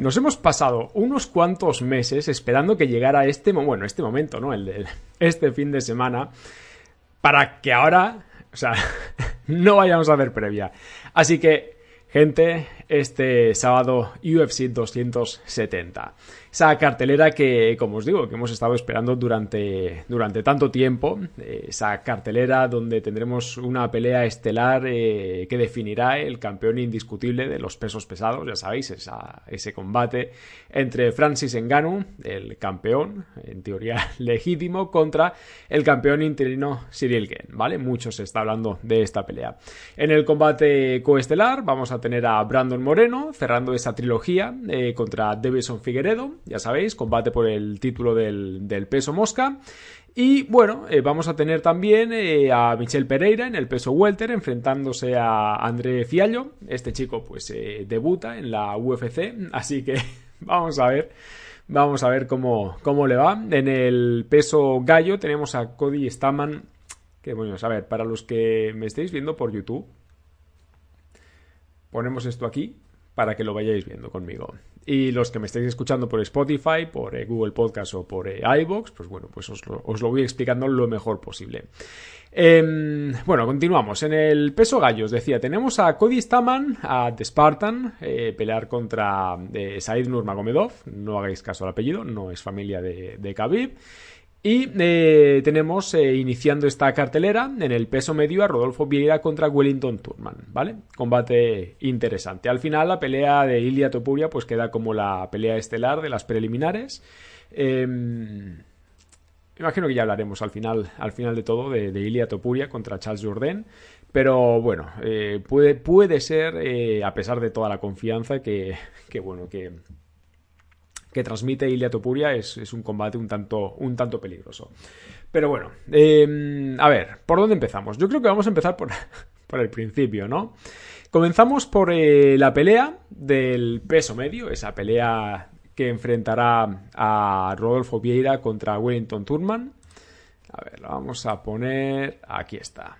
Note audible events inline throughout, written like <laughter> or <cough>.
Nos hemos pasado unos cuantos meses esperando que llegara este, bueno, este momento, ¿no? El de este fin de semana, para que ahora, o sea, <laughs> no vayamos a ver previa. Así que, gente, este sábado UFC 270 esa cartelera que, como os digo, que hemos estado esperando durante, durante tanto tiempo, eh, esa cartelera donde tendremos una pelea estelar eh, que definirá el campeón indiscutible de los pesos pesados, ya sabéis, ese combate entre Francis Ngannou, el campeón, en teoría <laughs> legítimo, contra el campeón interino Cyril Gane, ¿vale? Mucho se está hablando de esta pelea. En el combate coestelar vamos a tener a Brandon Moreno cerrando esa trilogía eh, contra Davison Figueredo, ya sabéis, combate por el título del, peso mosca. Y bueno, eh, vamos a tener también eh, a Michel Pereira en el peso welter enfrentándose a André Fiallo. Este chico pues eh, debuta en la UFC, <laughs> así que <laughs> vamos a ver. Vamos a ver cómo, cómo le va. En el peso gallo tenemos a Cody Staman. Que bueno, a ver, para los que me estéis viendo por YouTube, ponemos esto aquí para que lo vayáis viendo conmigo. Y los que me estéis escuchando por Spotify, por eh, Google Podcast o por eh, iBox, pues bueno, pues os lo, voy explicando lo mejor posible. Em, bueno, continuamos. En el peso gallos, decía, tenemos a Cody Staman, a The Spartan, eh, pelear contra Said Nurmagomedov. No hagáis caso al apellido, no es familia de, de Khabib. Y eh, tenemos eh, iniciando esta cartelera en el peso medio a Rodolfo Vieira contra Wellington Turman, ¿vale? Combate interesante. Al final la pelea de Ilia Topuria pues queda como la pelea estelar de las preliminares. Em, imagino que ya hablaremos al final, al final de todo de, Ilia Topuria contra Charles Jourdain. Pero bueno, eh, puede, puede ser, a pesar de toda la confianza, que, que bueno, que, que transmite Ilia Topuria es, es, un combate un tanto, un tanto peligroso. Pero bueno, em, a ver, ¿por dónde empezamos? Yo creo que vamos a empezar por, <laughs> por el principio, ¿no? Comenzamos por eh, la pelea del peso medio, esa pelea que enfrentará a Rodolfo Vieira contra Wellington Turman. A ver, lo vamos a poner. Aquí está.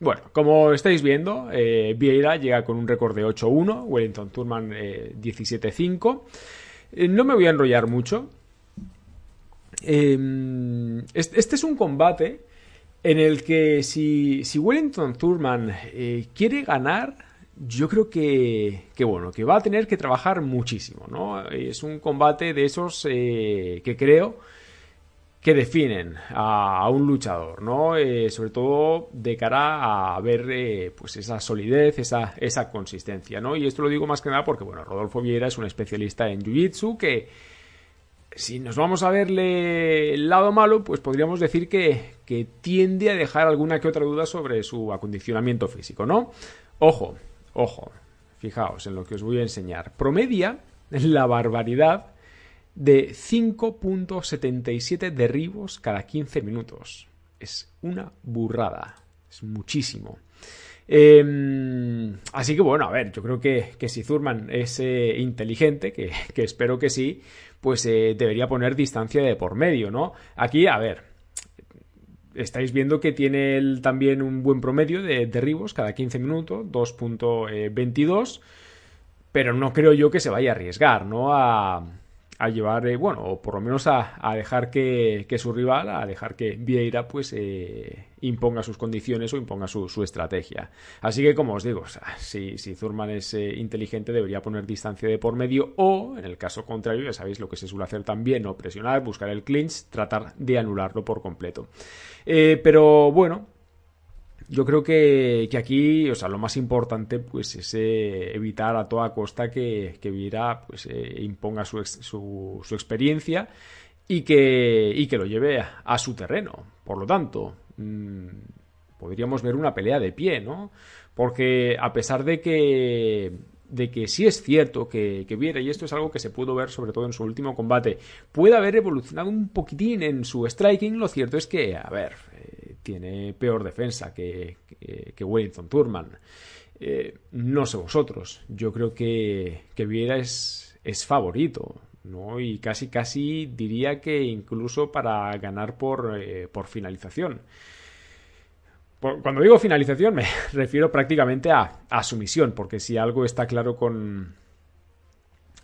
Bueno, como estáis viendo, eh, Vieira llega con un récord de 8-1, Wellington Turman eh, 17-5. Eh, no me voy a enrollar mucho. Em, este es un combate en el que si, Wellington Thurman eh, quiere ganar, yo creo que, bueno, que va a tener que trabajar muchísimo, ¿no? Es un combate de esos eh, que creo que definen a, un luchador, ¿no? Eh, sobre todo de cara a ver eh, pues esa solidez, esa, esa consistencia, ¿no? Y esto lo digo más que nada porque, bueno, Rodolfo Vieira es un especialista en Jiu-Jitsu que si nos vamos a verle el lado malo, pues podríamos decir que, que tiende a dejar alguna que otra duda sobre su acondicionamiento físico, ¿no? Ojo, ojo, fijaos en lo que os voy a enseñar. Promedia <laughs> la barbaridad de 5.77 derribos cada 15 minutos. Es una burrada. Es muchísimo. Em, así que bueno, a ver, yo creo que, si Zurman es eh, inteligente, que, espero que sí, pues eh, debería poner distancia de por medio, ¿no? Aquí, a ver, estáis viendo que tiene también un buen promedio de derribos cada 15 minutos, 2.22, pero no creo yo que se vaya a arriesgar, ¿no? A, a llevar, eh, bueno, o por lo menos a, dejar que, su rival, a dejar que Vieira pues eh, imponga sus condiciones o imponga su, estrategia. Así que, como os digo, si, si Zurman es eh, inteligente debería poner distancia de por medio o, en el caso contrario, ya sabéis lo que se suele hacer también, o presionar, buscar el clinch, tratar de anularlo por completo. pero bueno, yo creo que, aquí, o sea, lo más importante pues es eh, evitar a toda costa que, que Viera pues, eh, imponga su, su, experiencia y que, y que lo lleve a, su terreno. Por lo tanto, mm, podríamos ver una pelea de pie, ¿no? Porque a pesar de que de que sí es cierto que, que Viera, y esto es algo que se pudo ver sobre todo en su último combate, puede haber evolucionado un poquitín en su striking, lo cierto es que, a ver, tiene peor defensa que, Wellington Turman. Eh, no sé vosotros, yo creo que, que Viera es, es favorito. ¿no? Y casi casi diría que incluso para ganar por, eh, por finalización. cuando digo finalización <laughs> me refiero prácticamente a, a sumisión, porque si algo está claro con,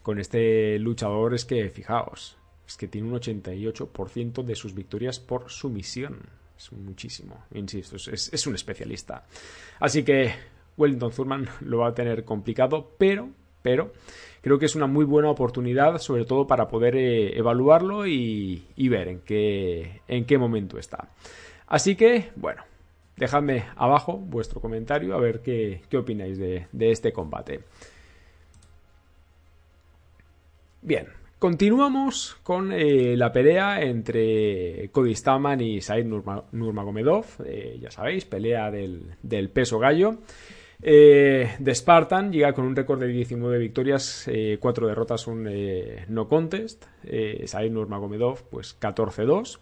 con este luchador es que, fijaos, es que tiene un 88% de sus victorias por sumisión. Es muchísimo, insisto, es, es, un especialista. Así que Wellington Thurman <laughs> lo va a tener complicado, pero, pero creo que es una muy buena oportunidad, sobre todo para poder eh, evaluarlo y, ver en qué, en qué momento está. Así que, bueno, dejadme abajo vuestro comentario a ver qué, opináis de, este combate. Bien, Continuamos con eh, la pelea entre Cody Staman y Said Nurmagomedov. Eh, ya sabéis, pelea del, del peso gallo. Eh, de Spartan llega con un récord de 19 victorias, eh, 4 derrotas, un eh, no contest. Eh, Said Nurmagomedov, pues 14-2.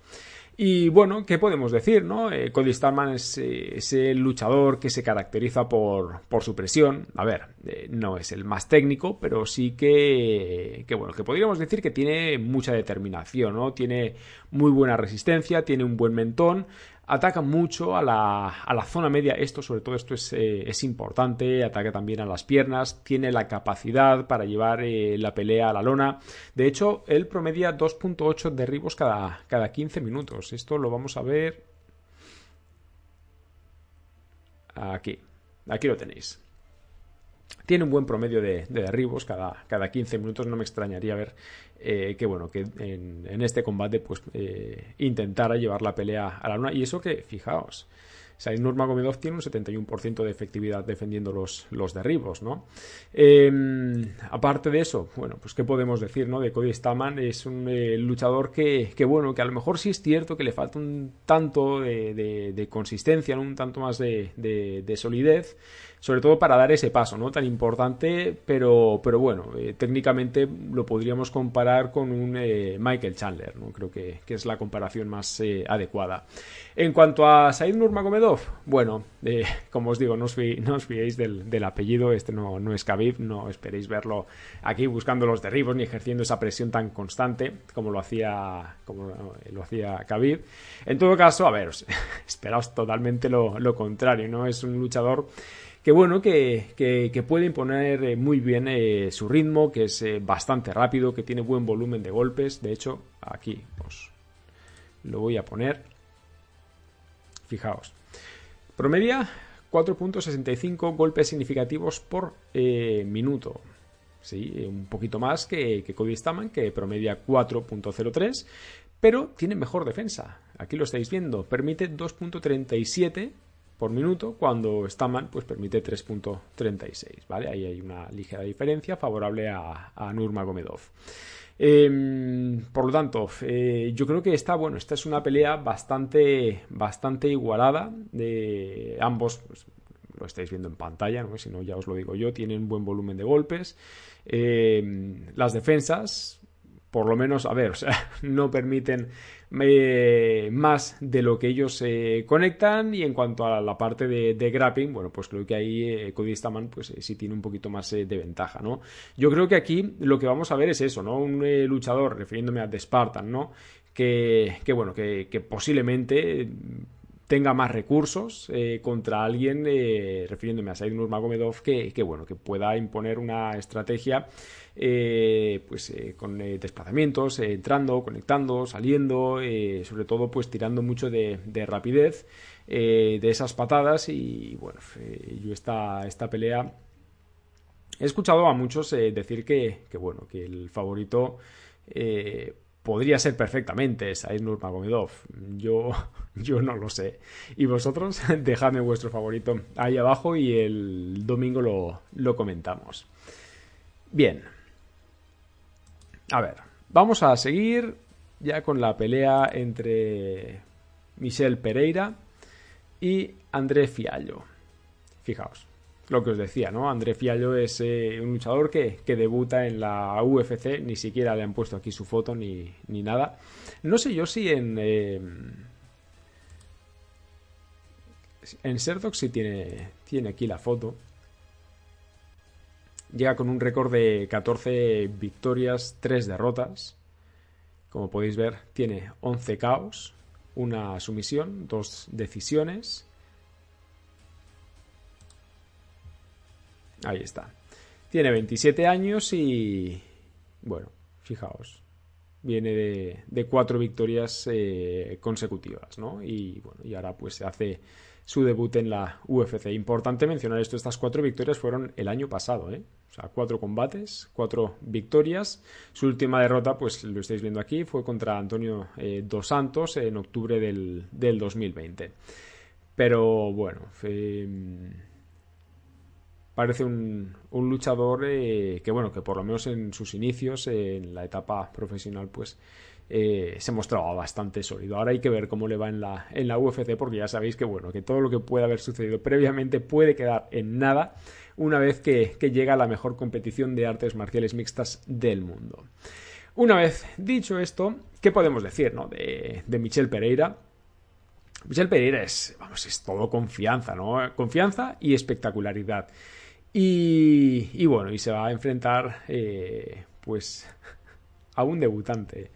Y bueno, ¿qué podemos decir? No? Eh, Cody Starman es ese luchador que se caracteriza por, por su presión. A ver, eh, no es el más técnico, pero sí que, que, bueno, que podríamos decir que tiene mucha determinación, ¿no? Tiene muy buena resistencia, tiene un buen mentón, ataca mucho a la, a la zona media. Esto, sobre todo, esto es, eh, es, importante. Ataca también a las piernas. Tiene la capacidad para llevar eh, la pelea a la lona. De hecho, él promedia 2.8 derribos cada, cada 15 minutos. Esto lo vamos a ver aquí. Aquí lo tenéis. Tiene un buen promedio de, derribos cada, cada 15 minutos. No me extrañaría ver eh, que bueno, que en, este combate pues eh, intentara llevar la pelea a la luna. Y eso que, fijaos, Said Nurmagomedov tiene un 71% de efectividad defendiendo los, los derribos, ¿no? Em, aparte de eso, bueno, pues qué podemos decir, ¿no? De Cody Staman es un eh, luchador que, que, bueno, que a lo mejor sí es cierto que le falta un tanto de, de, consistencia, un tanto más de, de solidez, sobre todo para dar ese paso, ¿no? Tan importante, pero, pero bueno, eh, técnicamente lo podríamos comparar con un eh, Michael Chandler, ¿no? Creo que, que es la comparación más eh, adecuada. En cuanto a Said Nurmagomedov, bueno, <laughs> como os digo, no os, fiéis del, del, apellido, este no, no es Khabib, no esperéis verlo aquí buscando los derribos ni ejerciendo esa presión tan constante como lo hacía, como lo hacía Khabib. En todo caso, a ver, <laughs> esperaos totalmente lo, lo contrario, ¿no? Es un luchador que bueno, que, puede imponer eh, muy bien eh, su ritmo, que es eh, bastante rápido, que tiene buen volumen de golpes. De hecho, aquí os lo voy a poner. Fijaos. Promedia 4.65 golpes significativos por minuto. Sí, un poquito más que, que Cody Staman, que promedia 4.03, pero tiene mejor defensa. Aquí lo estáis viendo. Permite 2.37 por minuto, cuando Staman pues permite 3.36, ¿vale? Ahí hay una ligera diferencia favorable a, a Nurmagomedov. Em, por lo tanto, eh, yo creo que esta, bueno, esta es una pelea bastante, bastante igualada de ambos, pues, lo estáis viendo en pantalla, ¿no? si no ya os lo digo yo, tienen buen volumen de golpes. Em, las defensas, por lo menos, a ver, o sea, <laughs> no permiten eh, más de lo que ellos conectan y en cuanto a la parte de, grappling, bueno, pues creo que ahí eh, Cody Staman pues eh, sí tiene un poquito más de ventaja, ¿no? Yo creo que aquí lo que vamos a ver es eso, ¿no? Un luchador, refiriéndome a The Spartan, ¿no? Que, que bueno, que posiblemente tenga más recursos eh, contra alguien, eh, refiriéndome a Said Nurmagomedov, que, que, bueno, que pueda imponer una estrategia eh, pues con desplazamientos, entrando, conectando, saliendo, sobre todo pues tirando mucho de, rapidez de esas patadas. Y bueno, yo esta, esta pelea he escuchado a muchos decir que, que, bueno, que el favorito podría ser perfectamente Said Nurmagomedov. Yo, <laughs> yo no lo sé. Y vosotros, <laughs> dejadme vuestro favorito ahí abajo y el domingo lo, lo comentamos. Bien. A ver, vamos a seguir. ya con la pelea entre Michel Pereira y André Fiallo. Fijaos, lo que os decía, ¿no? André Fiallo es eh, un luchador que, debuta en la UFC, ni siquiera le han puesto aquí su foto ni, nada. No sé yo si en... Eh, en Serdox sí tiene, tiene aquí la foto. Llega con un récord de 14 victorias, 3 derrotas. Como podéis ver, tiene 11 caos, una sumisión, dos decisiones. Ahí está. Tiene 27 años y... Bueno, fijaos. Viene de, cuatro victorias eh, consecutivas, ¿no? Y bueno, y ahora pues se hace su debut en la UFC. Importante mencionar esto, estas cuatro victorias fueron el año pasado, ¿eh? O sea, cuatro combates, cuatro victorias. Su última derrota, pues lo estáis viendo aquí, fue contra Antonio eh, Dos Santos en octubre del, 2020. Pero bueno, parece un, luchador eh, que bueno, que por lo menos en sus inicios, en la etapa profesional, pues eh, se mostraba bastante sólido. Ahora hay que ver cómo le va en la, en la UFC, porque ya sabéis que bueno, que todo lo que puede haber sucedido previamente puede quedar en nada una vez que, llega a la mejor competición de artes marciales mixtas del mundo. Una vez dicho esto, ¿qué podemos decir no? de, de Michel Pereira? Michel Pereira es, vamos, es todo confianza, ¿no? Confianza y espectacularidad. Y, bueno, y se va a enfrentar, eh, pues, <laughs> a un debutante.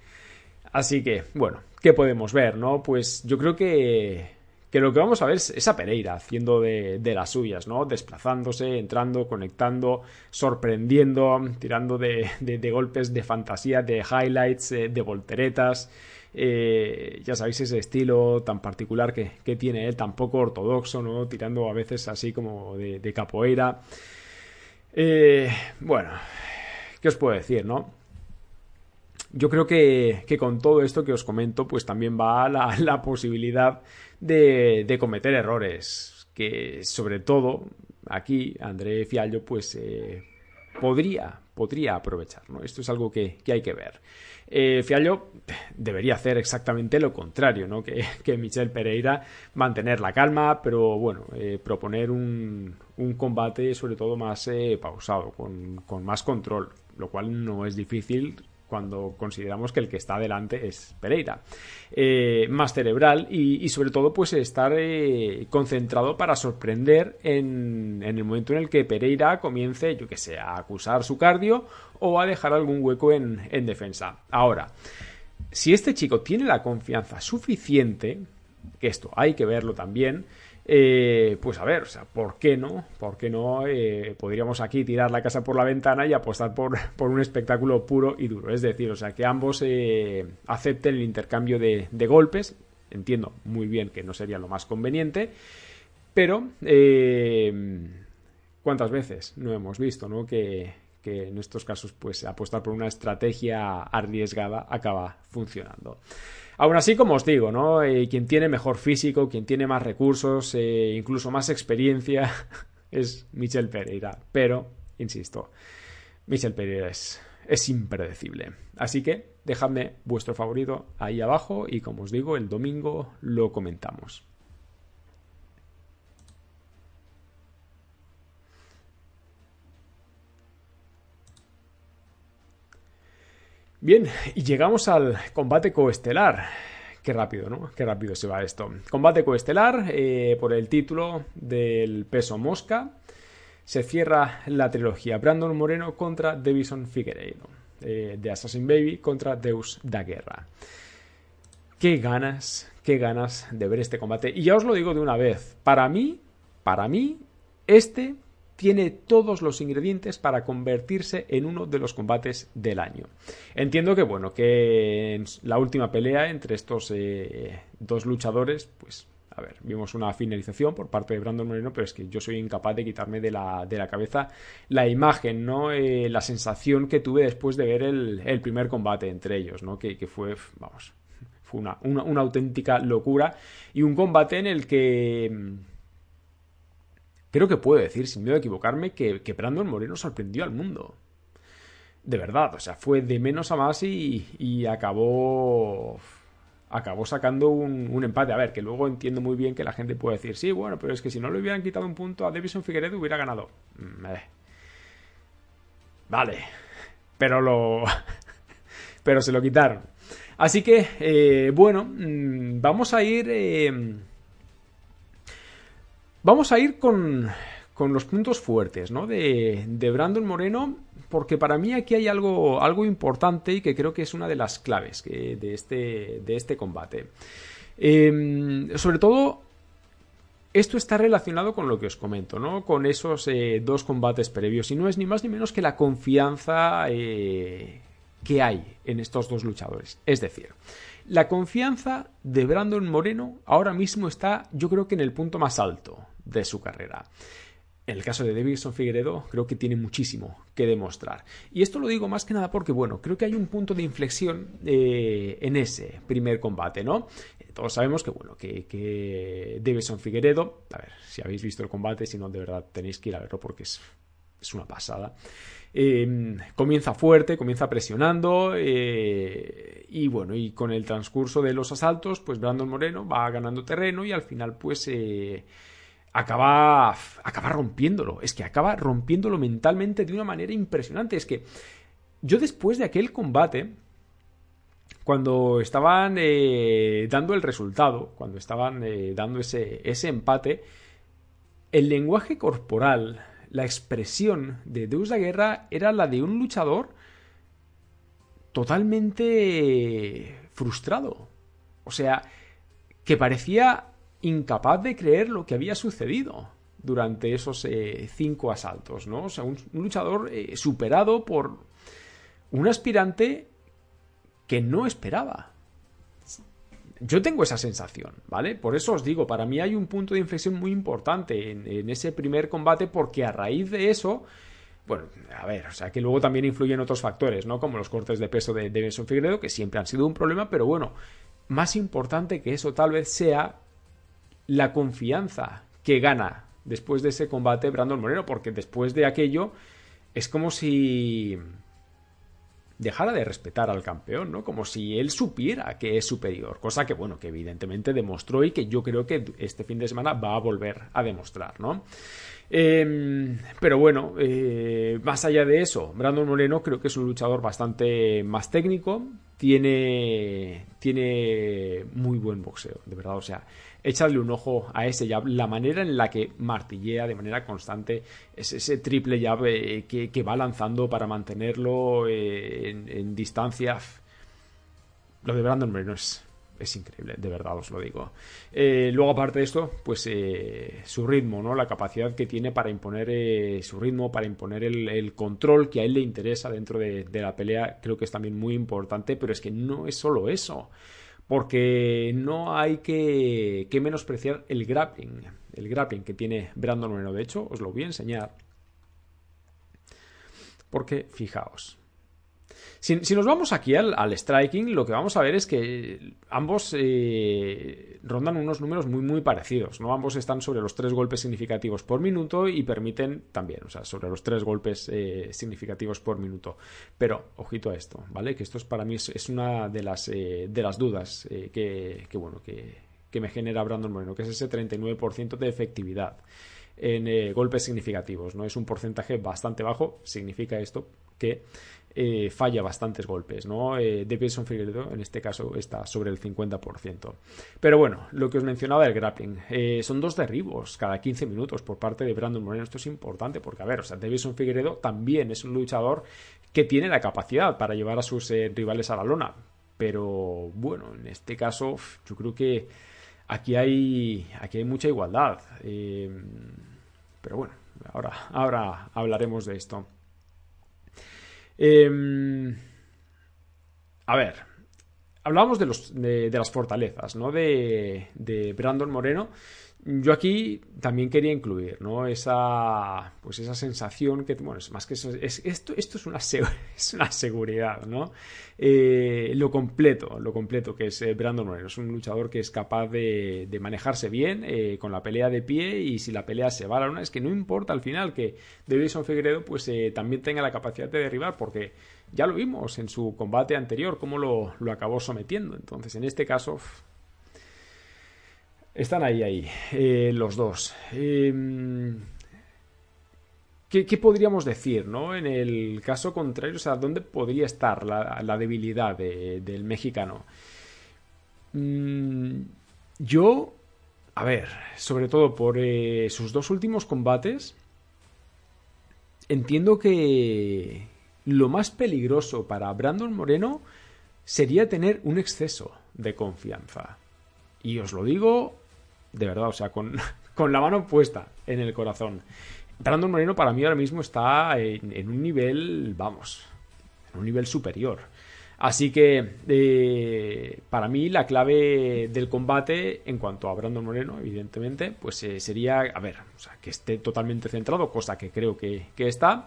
Así que, bueno, ¿qué podemos ver, no? Pues yo creo que, que lo que vamos a ver es a Pereira haciendo de, las suyas, ¿no? Desplazándose, entrando, conectando, sorprendiendo, tirando de, golpes de fantasía, de highlights, eh, de volteretas. Eh, ya sabéis ese estilo tan particular que, tiene él, tan poco ortodoxo, ¿no? Tirando a veces así como de, capoeira. Eh, bueno, ¿qué os puedo decir, no? Yo creo que, con todo esto que os comento, pues también va la, <laughs> la posibilidad de, cometer errores. Que sobre todo aquí André Fiallo, pues eh, podría, podría aprovechar. ¿no? Esto es algo que, hay que ver. Eh, Fiallo debería hacer exactamente lo contrario, ¿no? que, que Michel Pereira, mantener la calma, pero bueno, eh, proponer un, un, combate sobre todo más pausado, con, con más control, lo cual no es difícil cuando consideramos que el que está delante es Pereira. Eh, más cerebral y, sobre todo pues estar eh, concentrado para sorprender en, el momento en el que Pereira comience, yo que sé, a acusar su cardio o a dejar algún hueco en, en defensa. Ahora, si este chico tiene la confianza suficiente, que esto hay que verlo también, eh, pues a ver, o sea, ¿por qué no? ¿Por qué no eh, podríamos aquí tirar la casa por la ventana y apostar por, <laughs> un espectáculo puro y duro? Es decir, o sea, que ambos eh, acepten el intercambio de, golpes. Entiendo muy bien que no sería lo más conveniente, pero ¿cuántas veces no hemos visto, ¿no? Que, que en estos casos, pues apostar por una estrategia arriesgada acaba funcionando. Aún así, como os digo, ¿no? Eh, quien tiene mejor físico, quien tiene más recursos, eh, incluso más experiencia, <laughs> es Michel Pereira. Pero, insisto, Michel Pereira es, es impredecible. Así que dejadme vuestro favorito ahí abajo y como os digo, el domingo lo comentamos. Bien, y llegamos al combate coestelar. Qué rápido, ¿no? Qué rápido se va esto. Combate coestelar eh, por el título del peso mosca. Se cierra la trilogía Brandon Moreno contra Davison Figueiredo. Eh, de Assassin Baby contra Deus da Guerra. Qué ganas, qué ganas de ver este combate. Y ya os lo digo de una vez. Para mí, para mí, este tiene todos los ingredientes para convertirse en uno de los combates del año. Entiendo que, bueno, que la última pelea entre estos eh, dos luchadores, pues, a ver, vimos una finalización por parte de Brandon Moreno, pero es que yo soy incapaz de quitarme de la, de la cabeza la imagen, ¿no? Eh, la sensación que tuve después de ver el, primer combate entre ellos, ¿no? Que, fue, vamos, fue una, una auténtica locura y un combate en el que creo que puedo decir, sin miedo a equivocarme, que, Brandon Moreno sorprendió al mundo. de verdad, o sea, fue de menos a más y, y acabó acabó sacando un, empate. A ver, que luego entiendo muy bien que la gente puede decir, sí, bueno, pero es que si no le hubieran quitado un punto a Davison Figueredo hubiera ganado. Mm, eh. Vale, pero lo... <laughs> pero se lo quitaron. Así que, eh, bueno, mm, vamos a ir... Eh, vamos a ir con, con los puntos fuertes, ¿no? De, de Brandon Moreno porque para mí aquí hay algo, algo importante y que creo que es una de las claves de, este, de este combate. Em, sobre todo, esto está relacionado con lo que os comento, ¿no? Con esos eh, dos combates previos. Y no es ni más ni menos que la confianza eh, que hay en estos dos luchadores. Es decir, la confianza de Brandon Moreno ahora mismo está, yo creo que en el punto más alto de su carrera. En el caso de Davidson Figueredo, creo que tiene muchísimo que demostrar. Y esto lo digo más que nada porque, bueno, creo que hay un punto de inflexión eh, en ese primer combate, ¿no? Todos sabemos que, bueno, que, que Davidson Figueredo, a ver, si habéis visto el combate, si no, de verdad tenéis que ir a verlo porque es, es una pasada. Em, comienza fuerte, comienza presionando eh, y bueno, y con el transcurso de los asaltos, pues Brandon Moreno va ganando terreno y al final pues eh, acaba, acaba rompiéndolo. Es que acaba rompiéndolo mentalmente de una manera impresionante. Es que yo después de aquel combate, cuando estaban eh, dando el resultado, cuando estaban eh, dando ese, ese empate, el lenguaje corporal, la expresión de Deus la Guerra era la de un luchador totalmente frustrado. O sea, que parecía incapaz de creer lo que había sucedido durante esos eh, cinco asaltos, ¿no? O sea, un, luchador eh, superado por un aspirante que no esperaba. Yo tengo esa sensación, ¿vale? Por eso os digo, para mí hay un punto de inflexión muy importante en, ese primer combate porque a raíz de eso, bueno, a ver, o sea, que luego también influyen otros factores, ¿no? Como los cortes de peso de, de Benson Figueredo, que siempre han sido un problema, pero bueno, más importante que eso tal vez sea la confianza que gana después de ese combate Brandon Moreno, porque después de aquello es como si dejara de respetar al campeón, ¿no? Como si él supiera que es superior, cosa que, bueno, que evidentemente demostró y que yo creo que este fin de semana va a volver a demostrar, ¿no? Em, pero bueno, eh, más allá de eso, Brandon Moreno creo que es un luchador bastante más técnico, tiene, tiene muy buen boxeo, de verdad, o sea, echadle un ojo a ese jab, la manera en la que martillea de manera constante, es ese triple jab eh, que, va lanzando para mantenerlo eh, en, distancia. Lo de Brandon Moreno es, increíble, de verdad os lo digo. Eh, luego, aparte de esto, pues su ritmo, ¿no? La capacidad que tiene para imponer su ritmo, para imponer el, control que a él le interesa dentro de, la pelea, creo que es también muy importante, pero es que no es solo eso porque no hay que, menospreciar el grappling, el grappling que tiene Brandon Moreno. De hecho, os lo voy a enseñar. Porque, fijaos, si, nos vamos aquí al, striking, lo que vamos a ver es que ambos eh, rondan unos números muy, muy parecidos, ¿no? Ambos están sobre los tres golpes significativos por minuto y permiten también, o sea, sobre los tres golpes eh, significativos por minuto. Pero, ojito a esto, ¿vale? Que esto es, para mí es, una de las, eh, de las dudas que, bueno, que, que me genera Brandon Moreno, que es ese 39% de efectividad en golpes significativos, ¿no? Es un porcentaje bastante bajo, significa esto que eh, falla bastantes golpes, ¿no? Eh, Davidson Figueredo en este caso está sobre el 50%. Pero bueno, lo que os mencionaba el grappling, eh, son dos derribos cada 15 minutos por parte de Brandon Moreno. Esto es importante porque, a ver, o sea, Davidson Figueredo también es un luchador que tiene la capacidad para llevar a sus rivales a la lona. Pero bueno, en este caso, yo creo que aquí hay, aquí hay mucha igualdad. pero bueno, ahora, ahora hablaremos de esto. Em, a ver, hablábamos de, los, de, las fortalezas, ¿no? De, de Brandon Moreno yo aquí también quería incluir, ¿no? Esa, pues esa sensación que, bueno, es más que eso, es, esto, esto es una, <laughs> es una seguridad, ¿no? Eh, lo completo, lo completo que es eh, Brandon Moreno. Es un luchador que es capaz de, manejarse bien eh, con la pelea de pie y si la pelea se va a la una, es que no importa al final que Davison Figueredo pues también tenga la capacidad de derribar porque Ya lo vimos en su combate anterior, cómo lo, acabó sometiendo. Entonces, en este caso, están ahí, ahí, eh, los dos. Em, ¿qué, podríamos decir, no? En el caso contrario, o sea, ¿dónde podría estar la, debilidad del mexicano? Mm, yo, a ver, sobre todo por eh, sus dos últimos combates, entiendo que lo más peligroso para Brandon Moreno sería tener un exceso de confianza. Y os lo digo de verdad, o sea, con, <laughs> con la mano puesta en el corazón. Brandon Moreno para mí ahora mismo está en, un nivel, vamos, en un nivel superior. Así que eh, para mí la clave del combate en cuanto a Brandon Moreno, evidentemente, pues eh, sería, a ver, o sea, que esté totalmente centrado, cosa que creo que, está.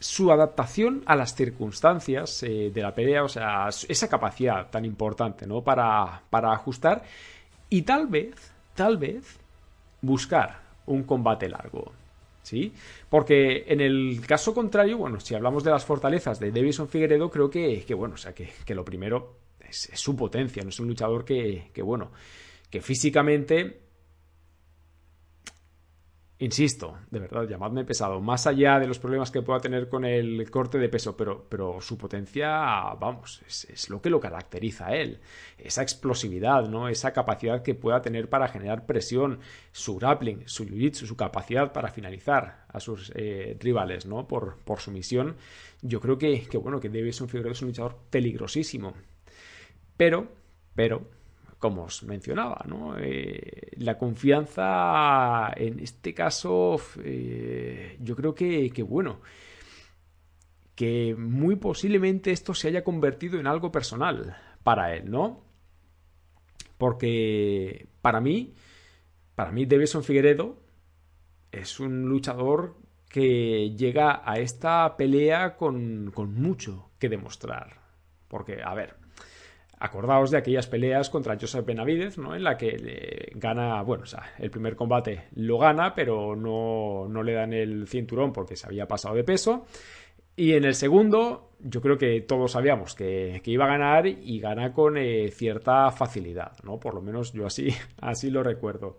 Su adaptación a las circunstancias eh, de la pelea, o sea, esa capacidad tan importante, ¿no? Para, para ajustar y tal vez, tal vez, buscar un combate largo. ¿sí? Porque en el caso contrario, bueno, si hablamos de las fortalezas de Davison Figueredo, creo que, bueno, o sea, que, lo primero es, su potencia, no es un luchador que, que, bueno, que físicamente Insisto, de verdad, llamadme pesado, más allá de los problemas que pueda tener con el corte de peso, pero, pero su potencia, vamos, es, lo que lo caracteriza a él. Esa explosividad, ¿no? Esa capacidad que pueda tener para generar presión, su grappling, su jiu su capacidad para finalizar a sus eh, rivales, ¿no? Por, por su misión. Yo creo que, que bueno, que ser un es un luchador peligrosísimo. Pero, pero, como os mencionaba, ¿no? Eh, la confianza en este caso, eh, yo creo que, bueno, que muy posiblemente esto se haya convertido en algo personal para él, ¿no? Porque para mí, para mí Davison Figueredo es un luchador que llega a esta pelea con mucho que demostrar. Porque, a ver, Acordaos de aquellas peleas contra Joseph Benavidez, ¿no? En la que gana, bueno, o sea, el primer combate lo gana, pero no, no le dan el cinturón porque se había pasado de peso. Y en el segundo, yo creo que todos sabíamos que, iba a ganar y gana con eh, cierta facilidad, ¿no? Por lo menos yo así, <laughs> así lo recuerdo.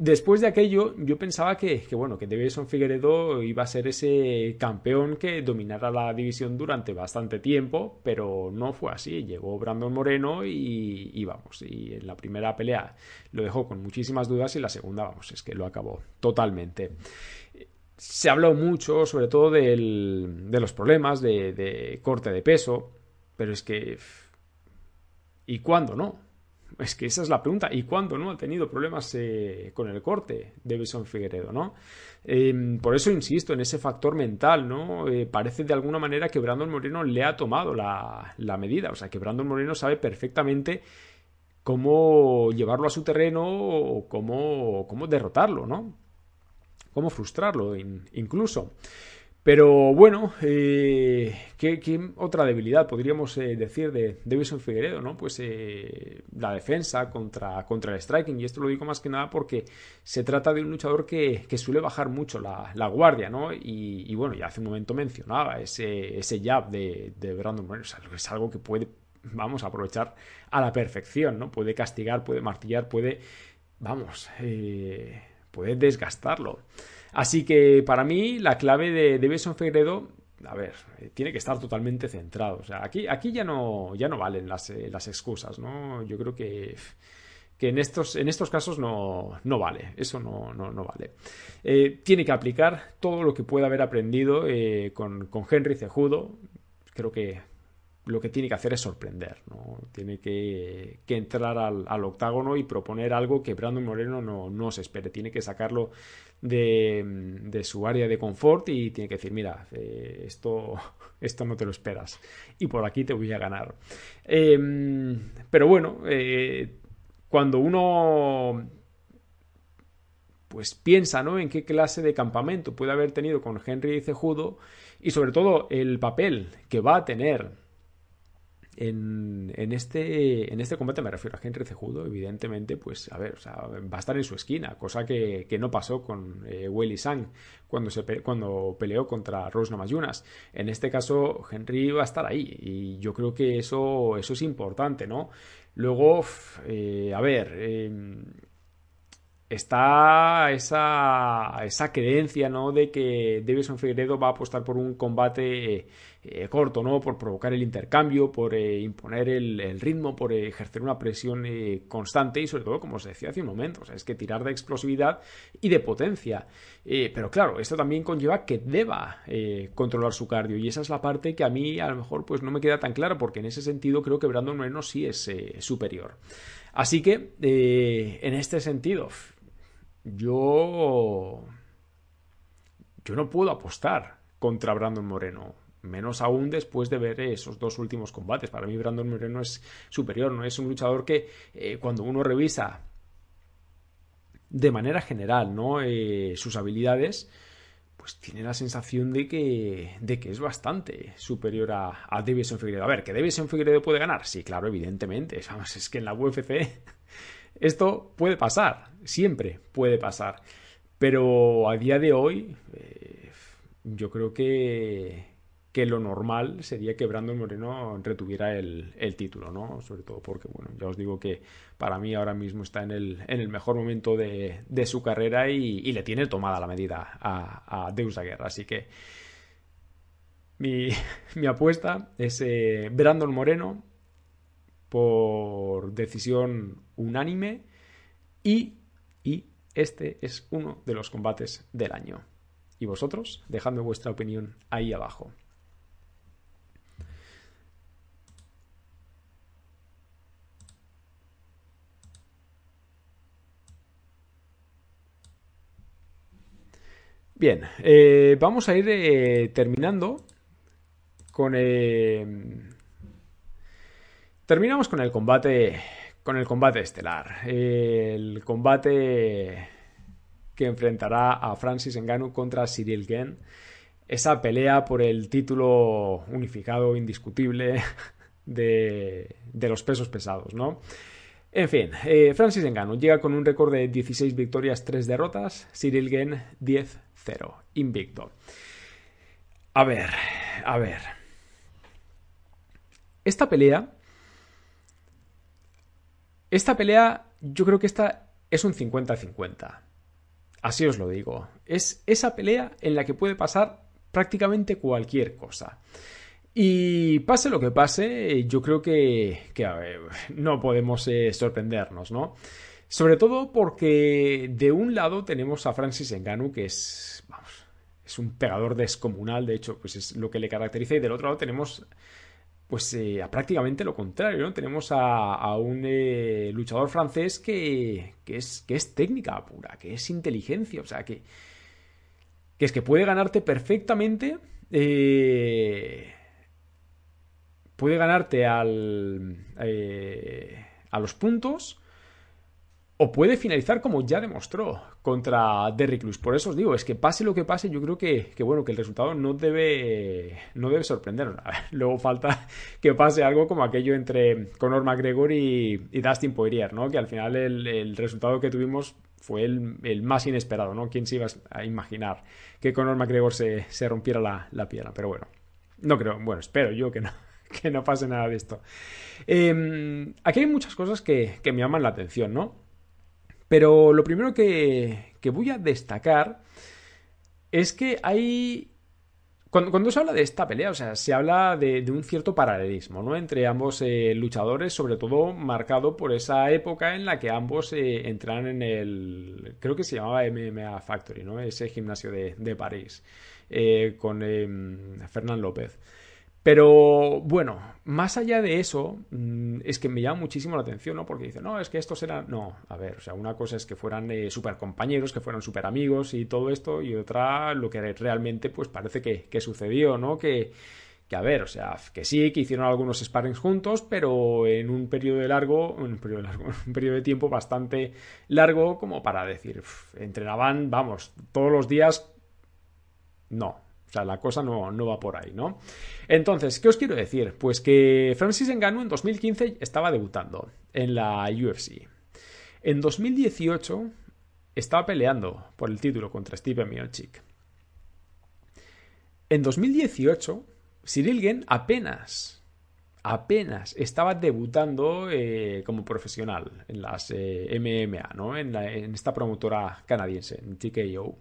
Después de aquello, yo pensaba que, bueno, que Davison Figueredo iba a ser ese campeón que dominara la división durante bastante tiempo, pero no fue así. Llegó Brandon Moreno y, vamos, y en la primera pelea lo dejó con muchísimas dudas y la segunda, vamos, es que lo acabó totalmente. Se habló mucho, sobre todo de los problemas de corte de peso, pero es que... ¿Y cuándo no? Es que esa es la pregunta. ¿Y cuándo no ha tenido problemas eh, con el corte de Bison Figueredo, no? Em, por eso insisto en ese factor mental, ¿no? Eh, parece de alguna manera que Brandon Moreno le ha tomado la, medida. O sea, que Brandon Moreno sabe perfectamente cómo llevarlo a su terreno o cómo, cómo derrotarlo, ¿no? Cómo frustrarlo incluso. Pero bueno, eh, ¿qué, otra debilidad podríamos eh, decir de Davison Figueredo? ¿no? Pues eh, la defensa contra, contra el striking. Y esto lo digo más que nada porque se trata de un luchador que, suele bajar mucho la, guardia, ¿no? Y, bueno, ya hace un momento mencionaba ese, ese jab de, Brandon Moreno. es algo que puede, vamos, aprovechar a la perfección, ¿no? Puede castigar, puede martillar, puede, vamos, puede desgastarlo. Así que para mí la clave de, de Beson Fegredo, a ver, eh, tiene que estar totalmente centrado. O sea, aquí, aquí ya, no, ya no valen las, eh, las excusas, ¿no? Yo creo que que en estos, en estos casos no, no vale, eso no, no, no vale. Eh, tiene que aplicar todo lo que pueda haber aprendido con, con, Henry Cejudo, creo que lo que tiene que hacer es sorprender, ¿no? Tiene que, entrar al, octágono y proponer algo que Brandon Moreno no, no se espere. Tiene que sacarlo de, su área de confort y tiene que decir, mira, eh, esto, <laughs> esto no te lo esperas y por aquí te voy a ganar. Em, pero bueno, eh, cuando uno pues piensa ¿no? en qué clase de campamento puede haber tenido con Henry Cejudo y sobre todo el papel que va a tener en, este, en este combate, me refiero a Henry Cejudo, evidentemente, pues a ver, va a estar en su esquina, cosa que, no pasó con eh, Weili Sang cuando, se, cuando peleó contra Rose Namajunas. En este caso, Henry va a estar ahí y yo creo que eso, eso es importante, ¿no? Luego, eh, a ver, em, está esa, esa creencia, ¿no? De que Davison Figueredo va a apostar por un combate eh, corto, ¿no? Por provocar el intercambio, por eh, imponer el, ritmo, por ejercer una presión eh, constante y sobre todo, como os decía hace un momento, es que tirar de explosividad y de potencia. pero claro, esto también conlleva que deba controlar su cardio y esa es la parte que a mí a lo mejor pues no me queda tan claro porque en ese sentido creo que Brandon Moreno sí es superior. Así que, en este sentido, yo... Yo no puedo apostar contra Brandon Moreno. Menos aún después de ver esos dos últimos combates. Para mí Brandon Moreno es superior, no es un luchador que eh, cuando uno revisa de manera general ¿no? Eh, sus habilidades, pues tiene la sensación de que, de que es bastante superior a, a Davison Figueredo. A ver, ¿que Davison Figueredo puede ganar? Sí, claro, evidentemente. <laughs> es que en la UFC esto puede pasar, siempre puede pasar. Pero a día de hoy, eh, yo creo que, que, lo normal sería que Brandon Moreno retuviera el, título, ¿no? Sobre todo porque, bueno, ya os digo que para mí ahora mismo está en el, en el mejor momento de, su carrera y, le tiene tomada la medida a, a Deus Guerra. Así que <laughs> mi, apuesta es eh, Brandon Moreno por decisión unánime y, y este es uno de los combates del año. Y vosotros, dejadme vuestra opinión ahí abajo. Bien, eh, vamos a ir eh, terminando con... Eh, terminamos con el combate con el combate estelar. El combate que enfrentará a Francis Ngannou contra Cyril Gen. Esa pelea por el título unificado indiscutible <laughs> de, los pesos pesados, ¿no? En fin, eh, Francis Ngannou llega con un récord de 16 victorias, 3 derrotas. Cyril Gen 10-0, invicto. A ver, a ver. Esta pelea esta pelea, yo creo que esta es un 50-50. Así os lo digo. Es esa pelea en la que puede pasar prácticamente cualquier cosa. Y pase lo que pase, yo creo que, no podemos eh, sorprendernos, ¿no? Sobre todo porque de un lado tenemos a Francis Ngannou, que es, vamos, es un pegador descomunal, de hecho, pues es lo que le caracteriza, y del otro lado tenemos pues eh, prácticamente lo contrario, ¿no? Tenemos a, un eh, luchador francés que, es, que es técnica pura, que es inteligencia, o sea, que, que es que puede ganarte perfectamente, eh, puede ganarte al, a los puntos, o puede finalizar como ya demostró contra Derrick Lewis. Por eso os digo, es que pase lo que pase, yo creo que, bueno, que el resultado no debe, no debe sorprendernos. <laughs> Luego falta que pase algo como aquello entre Conor McGregor y, Dustin Poirier, ¿no? Que al final el, resultado que tuvimos fue el, más inesperado, ¿no? ¿Quién se iba a imaginar que Conor McGregor se, rompiera la, pierna? Pero bueno, no creo, bueno, espero yo que no, <laughs> que no pase nada de esto. Em, aquí hay muchas cosas que, que me llaman la atención, ¿no? Pero lo primero que, voy a destacar es que hay cuando, se habla de esta pelea, o sea, se habla de, un cierto paralelismo, ¿no? Entre ambos eh, luchadores, sobre todo marcado por esa época en la que ambos eh, entran en el, creo que se llamaba MMA Factory, ¿no? Ese gimnasio de, París, eh, con em, Fernán López. Pero bueno, más allá de eso, mm, es que me llama muchísimo la atención, ¿no? Porque dice, no, es que estos eran. No, a ver, o sea, una cosa es que fueran eh, súper compañeros, que fueran súper amigos y todo esto, y otra, lo que realmente, pues parece que, sucedió, ¿no? Que, que a ver, o sea, que sí, que hicieron algunos sparrings juntos, pero en un periodo de, largo, <laughs> un periodo de tiempo bastante largo como para decir, entrenaban, vamos, todos los días, no, O sea, la cosa no, no, va por ahí, ¿no? Entonces, ¿qué os quiero decir? Pues que Francis Ngannou en 2015 estaba debutando en la UFC. En 2018 estaba peleando por el título contra Steve Miocic. En 2018, Cyril apenas, apenas estaba debutando eh, como profesional en las eh, MMA, ¿no? En, en, esta promotora canadiense, en TKO.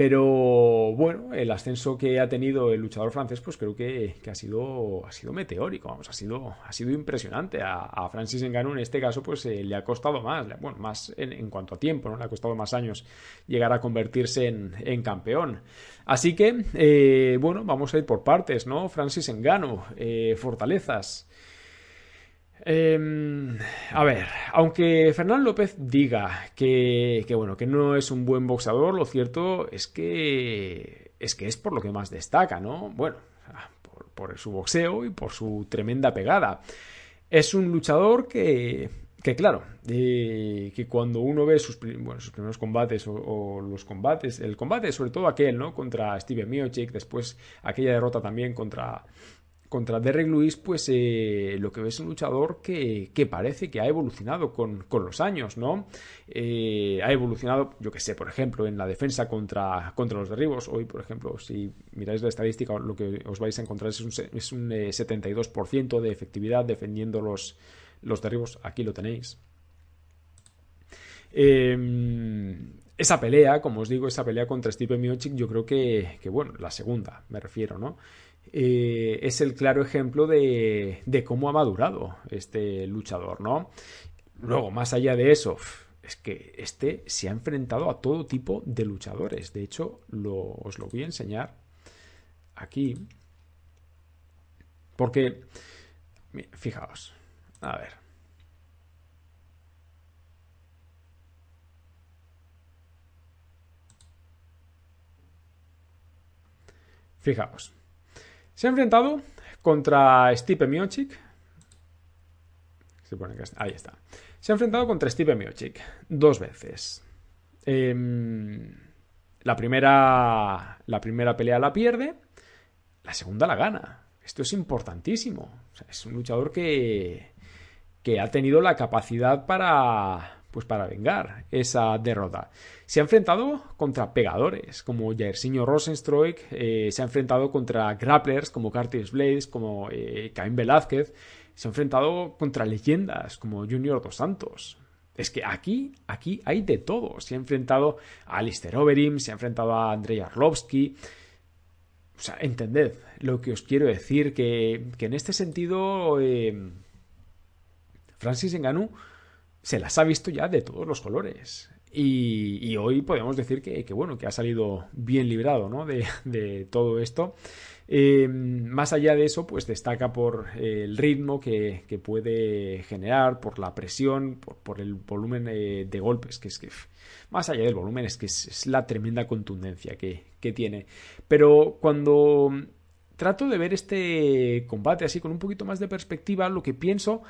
Pero bueno, el ascenso que ha tenido el luchador francés, pues creo que, ha, sido, ha sido meteórico, vamos, ha sido, ha sido impresionante. A, Francis Ngannou en este caso, pues eh, le ha costado más, bueno, más en, cuanto a tiempo, ¿no? Le ha costado más años llegar a convertirse en, campeón. Así que, eh, bueno, vamos a ir por partes, ¿no? Francis Ngannou, eh, fortalezas. Em, a ver, aunque Fernán López diga que, bueno, que no es un buen boxeador, lo cierto es que es que es por lo que más destaca, ¿no? Bueno, por, su boxeo y por su tremenda pegada. Es un luchador que, que claro, que cuando uno ve sus, primeros combates o, los combates, el combate sobre todo aquel, ¿no? Contra Steve Miocic, después aquella derrota también contra contra Derek Lewis, pues eh, lo que ves es un luchador que, parece que ha evolucionado con, los años, ¿no? Eh, ha evolucionado, yo que sé, por ejemplo, en la defensa contra, contra los derribos. Hoy, por ejemplo, si miráis la estadística, lo que os vais a encontrar es un, es un 72% eh, de efectividad defendiendo los, los derribos. Aquí lo tenéis. Em, esa pelea, como os digo, esa pelea contra Steve Miocic, yo creo que, que, bueno, la segunda, me refiero, ¿no? Eh, es el claro ejemplo de, cómo ha madurado este luchador, ¿no? Luego, más allá de eso, es que este se ha enfrentado a todo tipo de luchadores. De hecho, os lo voy a enseñar aquí. Porque, fijaos, a ver. Fijaos. Se ha enfrentado contra Stipe Miocic. Ahí está. Se ha enfrentado contra Stipe Miocic dos veces. Em, la, primera, la primera pelea la pierde, la segunda la gana. Esto es importantísimo. es un luchador que, que ha tenido la capacidad para, pues para vengar esa derrota. Se ha enfrentado contra pegadores como Jairzinho Rosenstruik, eh, se ha enfrentado contra grapplers como Curtis Blades, como eh, Caín Velázquez, se ha enfrentado contra leyendas como Junior Dos Santos. Es que aquí, aquí hay de todo. Se ha enfrentado a Alistair Overeem, se ha enfrentado a Andrei Arlovsky. O sea, entended lo que os quiero decir, que, en este sentido eh, Francis Ngannou se las ha visto ya de todos los colores. Y, hoy podemos decir que, bueno, que ha salido bien librado ¿no? de, todo esto. Eh, más allá de eso, pues destaca por el ritmo que, puede generar, por la presión, por, el volumen eh, de golpes, que es que, más allá del volumen, es que es, la tremenda contundencia que, que tiene. Pero cuando trato de ver este combate así con un poquito más de perspectiva, lo que pienso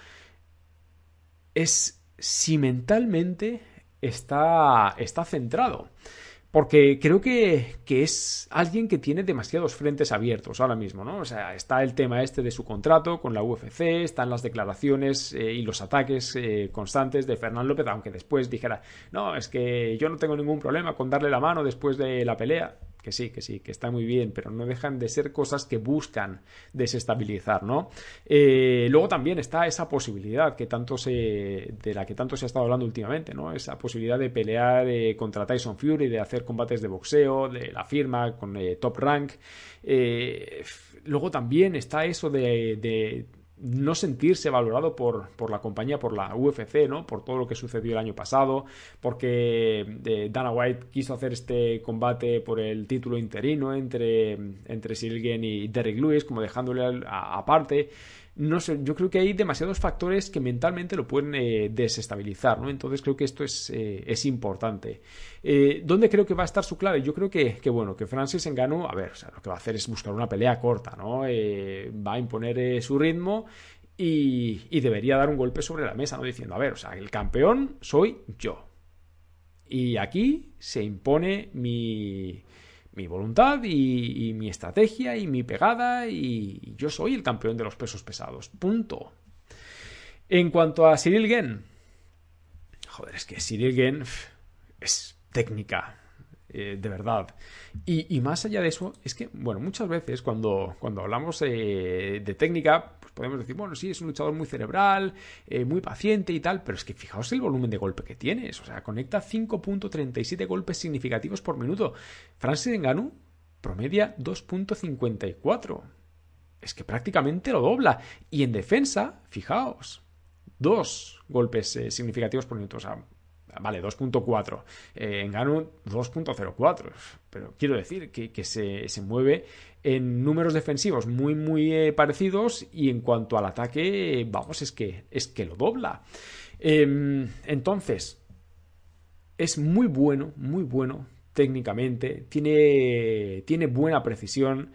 es si mentalmente está, está centrado. Porque creo que, es alguien que tiene demasiados frentes abiertos ahora mismo, ¿no? O sea, está el tema este de su contrato con la UFC, están las declaraciones eh, y los ataques eh, constantes de Fernán López, aunque después dijera, no, es que yo no tengo ningún problema con darle la mano después de la pelea que sí, que sí, que está muy bien, pero no dejan de ser cosas que buscan desestabilizar, ¿no? Eh, luego también está esa posibilidad que tanto se, de la que tanto se ha estado hablando últimamente, ¿no? Esa posibilidad de pelear eh, contra Tyson Fury, de hacer combates de boxeo, de la firma con eh, Top Rank. luego también está eso de no sentirse valorado por, por, la compañía, por la UFC, ¿no? Por todo lo que sucedió el año pasado, porque eh, Dana White quiso hacer este combate por el título interino entre, entre Silgen y Derrick Lewis, como dejándole aparte no sé, yo creo que hay demasiados factores que mentalmente lo pueden eh, desestabilizar, ¿no? Entonces creo que esto es, eh, es importante. Eh, ¿Dónde creo que va a estar su clave? Yo creo que, que bueno, que Francis Engano, a ver, lo que va a hacer es buscar una pelea corta, ¿no? va a imponer su ritmo y, y, debería dar un golpe sobre la mesa, ¿no? Diciendo, a ver, o sea, el campeón soy yo. Y aquí se impone mi, mi voluntad y, mi estrategia y mi pegada y yo soy el campeón de los pesos pesados. Punto. En cuanto a Cyril Gen, joder, es que Cyril Gen es técnica, eh, de verdad. Y, más allá de eso, es que, bueno, muchas veces cuando, cuando hablamos eh, de técnica, podemos decir, bueno, sí, es un luchador muy cerebral, eh, muy paciente y tal, pero es que fijaos el volumen de golpe que tienes. O sea, conecta 5.37 golpes significativos por minuto. Francis Ngannou promedia 2.54. Es que prácticamente lo dobla. Y en defensa, fijaos, dos golpes significativos por minuto. O sea, Vale, 2.4. Eh, en Gano 2.04. Pero quiero decir que, se, mueve en números defensivos muy, muy eh, parecidos y en cuanto al ataque, vamos, es que, es que lo dobla. Em, entonces, es muy bueno, muy bueno técnicamente. Tiene, tiene buena precisión,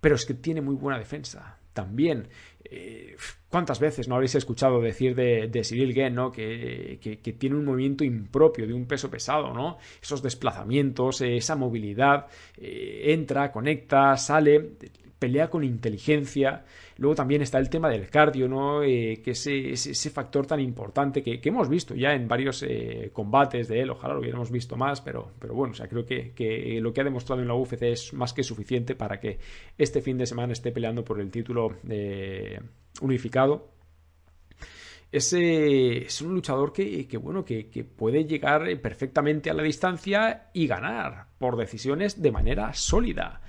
pero es que tiene muy buena defensa también. Eh, ¿Cuántas veces no habréis escuchado decir de, Cyril Gen, ¿no? Que, tiene un movimiento impropio de un peso pesado, ¿no? Esos desplazamientos, esa movilidad, eh, entra, conecta, sale, pelea con inteligencia. Luego también está el tema del cardio, ¿no? Eh, que es ese, factor tan importante que, hemos visto ya en varios eh, combates de él. Ojalá lo hubiéramos visto más, pero, pero bueno, o sea, creo que, que, lo que ha demostrado en la UFC es más que suficiente para que este fin de semana esté peleando por el título eh, unificado. Es, es, un luchador que, que bueno, que, que, puede llegar perfectamente a la distancia y ganar por decisiones de manera sólida.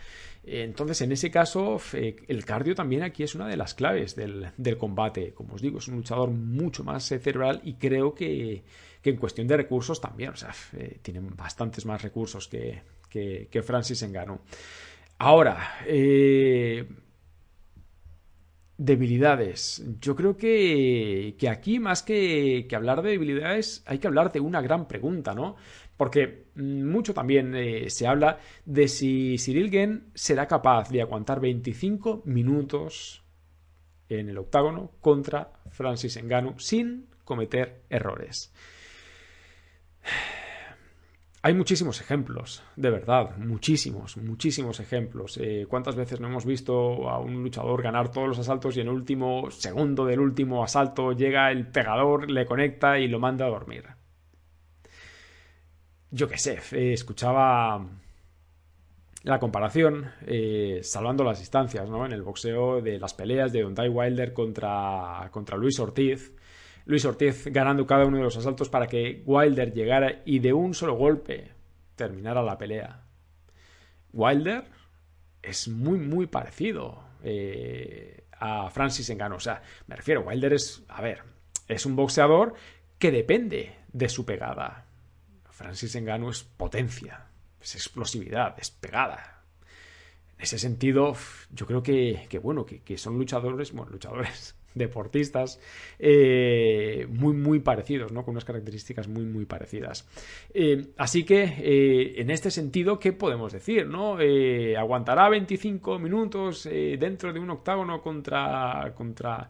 Entonces, en ese caso, el cardio también aquí es una de las claves del, combate. Como os digo, es un luchador mucho más eh, cerebral y creo que, en cuestión de recursos también. O sea, eh, tienen bastantes más recursos que, que, Francis Engano. Ahora, eh, debilidades. Yo creo que, que aquí, más que, que hablar de debilidades, hay que hablar de una gran pregunta, ¿no? Porque mm, mucho también eh, se habla de si Cyril Gen será capaz de aguantar 25 minutos en el octágono contra Francis Ngannou sin cometer errores. Hay muchísimos ejemplos, de verdad, muchísimos, muchísimos ejemplos. Eh, ¿Cuántas veces no hemos visto a un luchador ganar todos los asaltos y en el último segundo del último asalto llega el pegador, le conecta y lo manda a dormir? yo qué sé, eh, escuchaba la comparación, eh, salvando las distancias, ¿no? En el boxeo de las peleas de Ty Wilder contra, contra Luis Ortiz. Luis Ortiz ganando cada uno de los asaltos para que Wilder llegara y de un solo golpe terminara la pelea. Wilder es muy, muy parecido eh, a Francis Ngannou. O sea, me refiero, Wilder es, a ver, es un boxeador que depende de su pegada. Francis Engano es potencia, es explosividad, es pegada. En ese sentido, yo creo que, bueno, que, son luchadores, bueno, luchadores, deportistas eh, muy, muy parecidos, ¿no? Con unas características muy, muy parecidas. Eh, así que, eh, en este sentido, ¿qué podemos decir, no? ¿Aguantará 25 minutos dentro de un octágono contra, contra,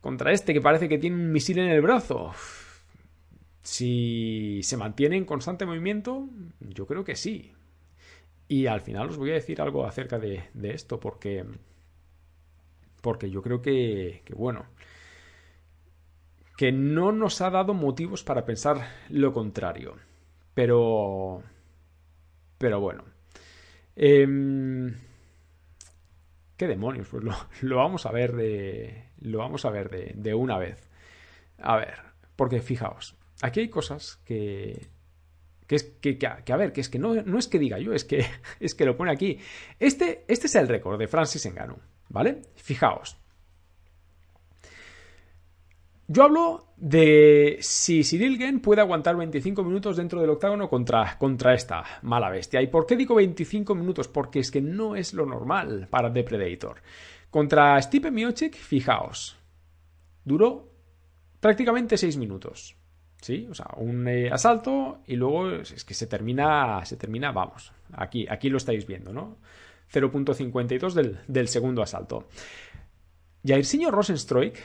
contra este que parece que tiene un misil en el brazo? Si se mantiene en constante movimiento, yo creo que sí. Y al final os voy a decir algo acerca de, esto, porque, porque yo creo que, bueno, que no nos ha dado motivos para pensar lo contrario. Pero, pero bueno. Em, ¿Qué demonios? Pues lo, vamos a ver de. Lo vamos a ver de, de una vez. A ver, porque fijaos, aquí hay cosas que, que es que, a ver, que es que no, no, es que diga yo, es que, <laughs> es que lo pone aquí. Este, este es el récord de Francis Ngannou, ¿vale? Fijaos. Yo hablo de si Cyril Gen puede aguantar 25 minutos dentro del octágono contra, contra esta mala bestia. ¿Y por qué digo 25 minutos? Porque es que no es lo normal para The Predator. Contra Stipe Miocic, fijaos, duró prácticamente 6 minutos. ¿Sí? O sea, un eh, asalto y luego es que se termina, se termina, vamos, aquí, aquí lo estáis viendo, ¿no? 0.52 del, del segundo asalto. Jairzinho Rosenstruik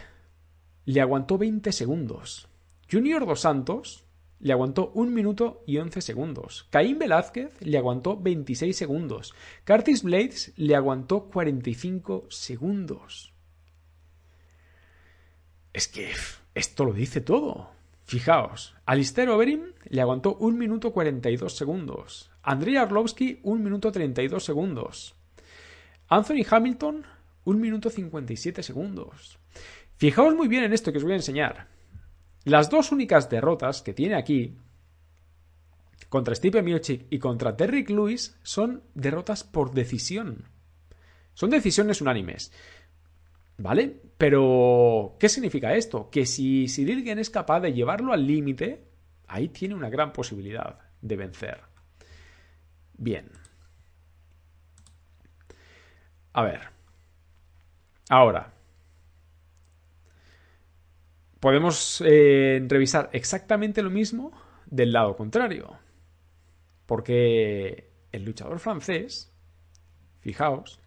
le aguantó 20 segundos. Junior Dos Santos le aguantó 1 minuto y 11 segundos. Caín Velázquez le aguantó 26 segundos. Curtis Blades le aguantó 45 segundos. Es que esto lo dice todo. Fijaos, Alistair Overeem le aguantó 1 minuto 42 segundos. Andrei Arlovsky 1 minuto 32 segundos. Anthony Hamilton 1 minuto 57 segundos. Fijaos muy bien en esto que os voy a enseñar. Las dos únicas derrotas que tiene aquí contra Stipe Miocic y contra Derrick Lewis son derrotas por decisión. Son decisiones unánimes. ¿Vale? Pero, ¿qué significa esto? Que si Cyril es capaz de llevarlo al límite, ahí tiene una gran posibilidad de vencer. Bien. A ver. Ahora, podemos eh, revisar exactamente lo mismo del lado contrario. Porque el luchador francés, fijaos,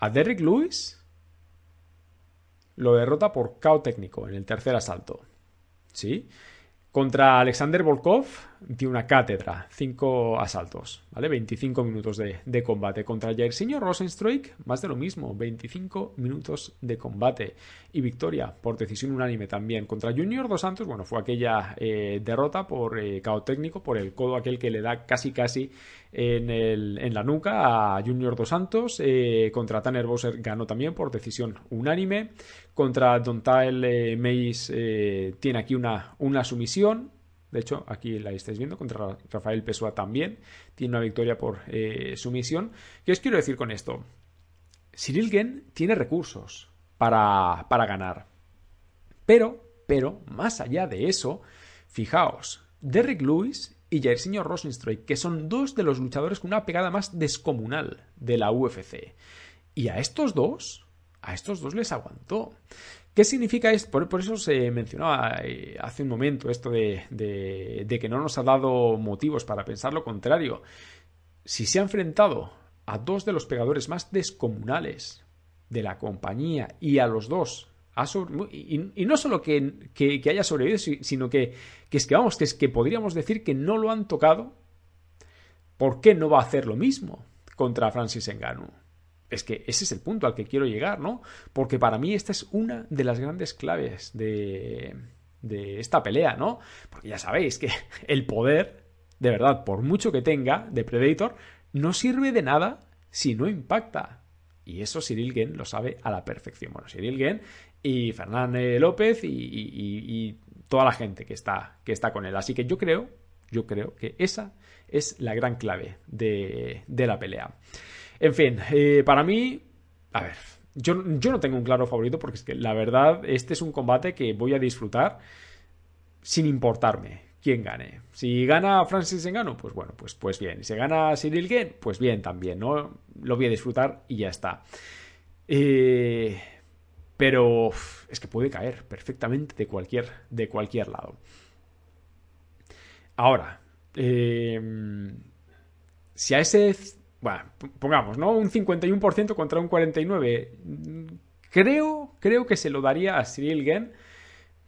a Derrick Lewis lo derrota por KO técnico en el tercer asalto. ¿Sí? Contra Alexander Volkov tiene una cátedra, cinco asaltos, ¿vale? 25 minutos de, combate. Contra Jairzinho Rosenstruik, más de lo mismo, 25 minutos de combate. Y victoria por decisión unánime también. Contra Junior Dos Santos, bueno, fue aquella eh, derrota por eh, técnico, por el codo aquel que le da casi casi en, el, en la nuca a Junior Dos Santos. Eh, contra Tanner Bowser ganó también por decisión unánime. Contra Dontael eh, Mays eh, tiene aquí una, una sumisión. De hecho, aquí la estáis viendo contra Rafael Pessoa también. Tiene una victoria por sumisión. ¿Qué os quiero decir con esto? Cyril Gen tiene recursos para, para ganar. Pero, pero, más allá de eso, fijaos, Derrick Lewis y Jairzinho Rosenstruik, que son dos de los luchadores con una pegada más descomunal de la UFC. Y a estos dos, a estos dos les aguantó. ¿Qué significa esto? Por, eso se mencionaba eh, hace un momento esto de, de, que no nos ha dado motivos para pensar lo contrario. Si se ha enfrentado a dos de los pegadores más descomunales de la compañía y a los dos y, no solo que, haya sobrevivido, sino que, es que vamos, que es que podríamos decir que no lo han tocado. ¿Por qué no va a hacer lo mismo contra Francis Engano? Es que ese es el punto al que quiero llegar, ¿no? Porque para mí esta es una de las grandes claves de, de esta pelea, ¿no? Porque ya sabéis que <laughs> el poder, de verdad, por mucho que tenga de Predator, no sirve de nada si no impacta. Y eso Cyril Gen lo sabe a la perfección. Bueno, Cyril Gen y Fernández López y, toda la gente que está, que está con él. Así que yo creo, yo creo que esa es la gran clave de, la pelea. En fin, eh, para mí, a ver, yo, yo, no tengo un claro favorito porque es que la verdad este es un combate que voy a disfrutar sin importarme quién gane. Si gana Francis Engano, pues bueno, pues, pues bien. Si gana Cyril Gen, pues bien también, ¿no? Lo voy a disfrutar y ya está. Eh, pero es que puede caer perfectamente de cualquier, de cualquier lado. Ahora, em, si a ese, bueno, pongamos, ¿no? Un 51% contra un 49%, creo, creo que se lo daría a Cyril Gen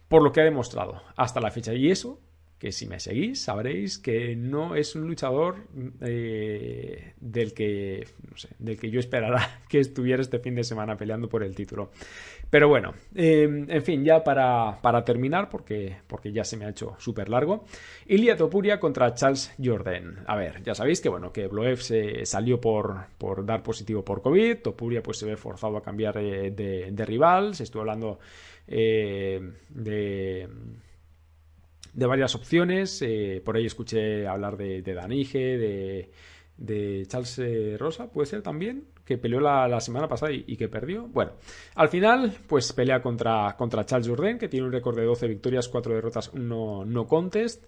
por lo que ha demostrado hasta la fecha. Y eso que si me seguís sabréis que no es un luchador eh, del que no sé, del que yo esperara <laughs> que estuviera este fin de semana peleando por el título. Pero bueno, em, en fin, ya para, para, terminar, porque, porque ya se me ha hecho súper largo, Ilya Topuria contra Charles Jordan. A ver, ya sabéis que bueno, que Bloev se salió por, por dar positivo por COVID, Topuria pues se ve forzado a cambiar eh, de, de rival, se estuvo hablando eh, de de varias opciones. Eh, por ahí escuché hablar de, de Danige, de, de Charles eh, Rosa, puede ser también, que peleó la, semana pasada y, que perdió. Bueno, al final, pues pelea contra, contra Charles Jourdain, que tiene un récord de 12 victorias, 4 derrotas, no, no contest.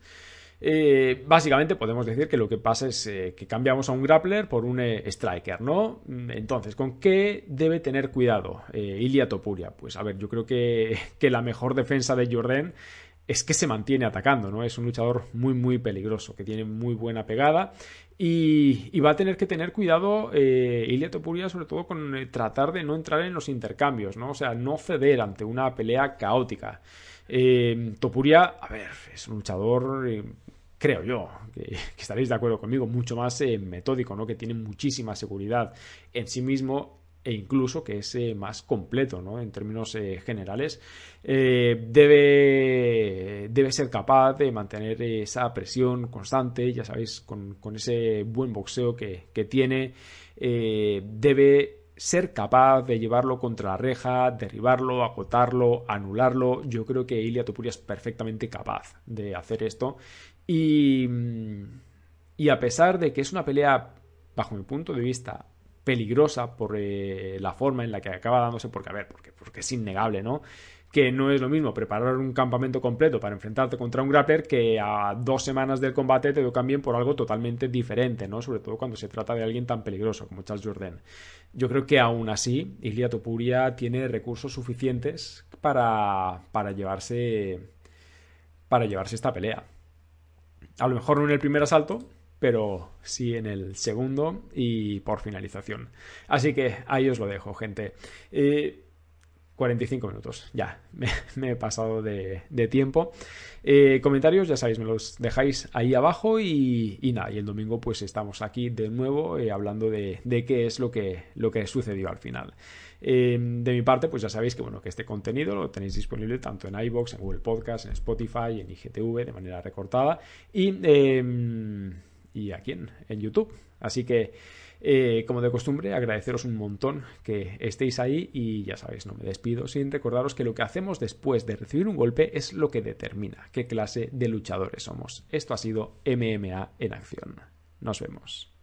Eh, básicamente podemos decir que lo que pasa es que cambiamos a un grappler por un striker, ¿no? Entonces, ¿con qué debe tener cuidado Ilia Topuria? Pues a ver, yo creo que, que la mejor defensa de Jordan es que se mantiene atacando, ¿no? Es un luchador muy, muy peligroso, que tiene muy buena pegada y, va a tener que tener cuidado eh, Ilia Topuria, sobre todo con eh, tratar de no entrar en los intercambios, ¿no? O sea, no ceder ante una pelea caótica. Eh, Topuria, a ver, es un luchador, creo yo, que, estaréis de acuerdo conmigo, mucho más metódico, ¿no? Que tiene muchísima seguridad en sí mismo e incluso que es eh, más completo ¿no? en términos eh, generales, eh, debe, debe, ser capaz de mantener esa presión constante, ya sabéis, con, ese buen boxeo que, tiene, debe ser capaz de llevarlo contra la reja, derribarlo, acotarlo, anularlo. Yo creo que Ilia Topuria es perfectamente capaz de hacer esto. Y, y a pesar de que es una pelea, bajo mi punto de vista, peligrosa por eh, la forma en la que acaba dándose, porque a ver, porque, porque es innegable, ¿no? que no es lo mismo preparar un campamento completo para enfrentarte contra un grappler que a dos semanas del combate te lo cambien por algo totalmente diferente, ¿no? Sobre todo cuando se trata de alguien tan peligroso como Charles Jourdain. Yo creo que aún así, Ilia Topuria tiene recursos suficientes para, para llevarse para llevarse esta pelea. A lo mejor no en el primer asalto, pero sí en el segundo y por finalización. Así que ahí os lo dejo, gente. 45 eh, minutos, ya, <laughs> me, he pasado de, tiempo. Eh, comentarios, ya sabéis, me los dejáis ahí abajo y, nada, y el domingo pues estamos aquí de nuevo eh, hablando de, qué es lo que, lo que sucedió al final. de mi parte, pues ya sabéis que bueno, que este contenido lo tenéis disponible tanto en iBox, en Google Podcast, en Spotify, en IGTV de manera recortada y em, y aquí en, YouTube. Así que, eh, como de costumbre, agradeceros un montón que estéis ahí y ya sabéis, no me despido sin recordaros que lo que hacemos después de recibir un golpe es lo que determina qué clase de luchadores somos. Esto ha sido MMA en acción. Nos vemos.